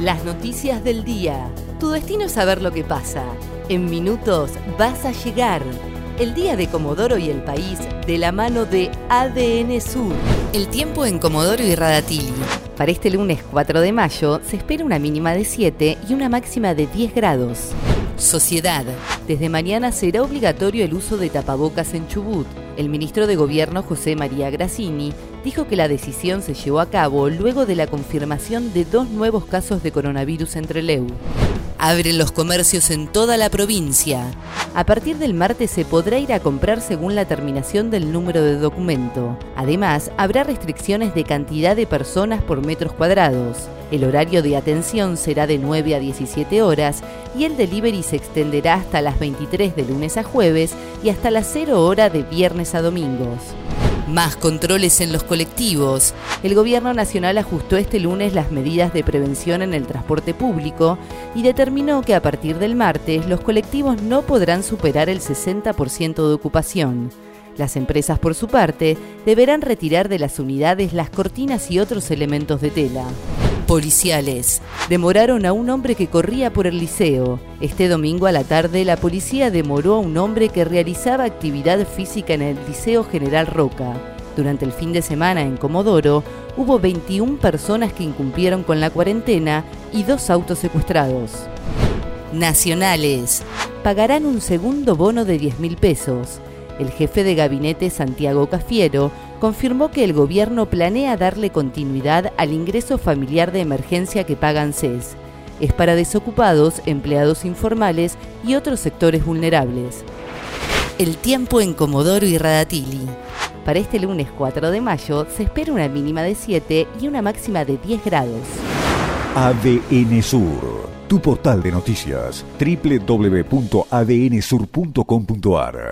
Las noticias del día. Tu destino es saber lo que pasa. En minutos vas a llegar. El día de Comodoro y el país de la mano de ADN Sur. El tiempo en Comodoro y Radatili. Para este lunes 4 de mayo se espera una mínima de 7 y una máxima de 10 grados. Sociedad. Desde mañana será obligatorio el uso de tapabocas en Chubut. El ministro de Gobierno José María Grassini dijo que la decisión se llevó a cabo luego de la confirmación de dos nuevos casos de coronavirus entre Leu. Abren los comercios en toda la provincia. A partir del martes se podrá ir a comprar según la terminación del número de documento. Además, habrá restricciones de cantidad de personas por metros cuadrados. El horario de atención será de 9 a 17 horas y el delivery se extenderá hasta las 23 de lunes a jueves y hasta las 0 hora de viernes a domingos. Más controles en los colectivos. El Gobierno Nacional ajustó este lunes las medidas de prevención en el transporte público y determinó que a partir del martes los colectivos no podrán superar el 60% de ocupación. Las empresas, por su parte, deberán retirar de las unidades las cortinas y otros elementos de tela. Policiales. Demoraron a un hombre que corría por el liceo. Este domingo a la tarde la policía demoró a un hombre que realizaba actividad física en el Liceo General Roca. Durante el fin de semana en Comodoro hubo 21 personas que incumplieron con la cuarentena y dos autos secuestrados. Nacionales. Pagarán un segundo bono de 10 mil pesos. El jefe de gabinete Santiago Cafiero confirmó que el gobierno planea darle continuidad al ingreso familiar de emergencia que pagan CES. Es para desocupados, empleados informales y otros sectores vulnerables. El tiempo en Comodoro y Radatili. Para este lunes 4 de mayo se espera una mínima de 7 y una máxima de 10 grados. ADN Sur, tu portal de noticias, www.adnsur.com.ar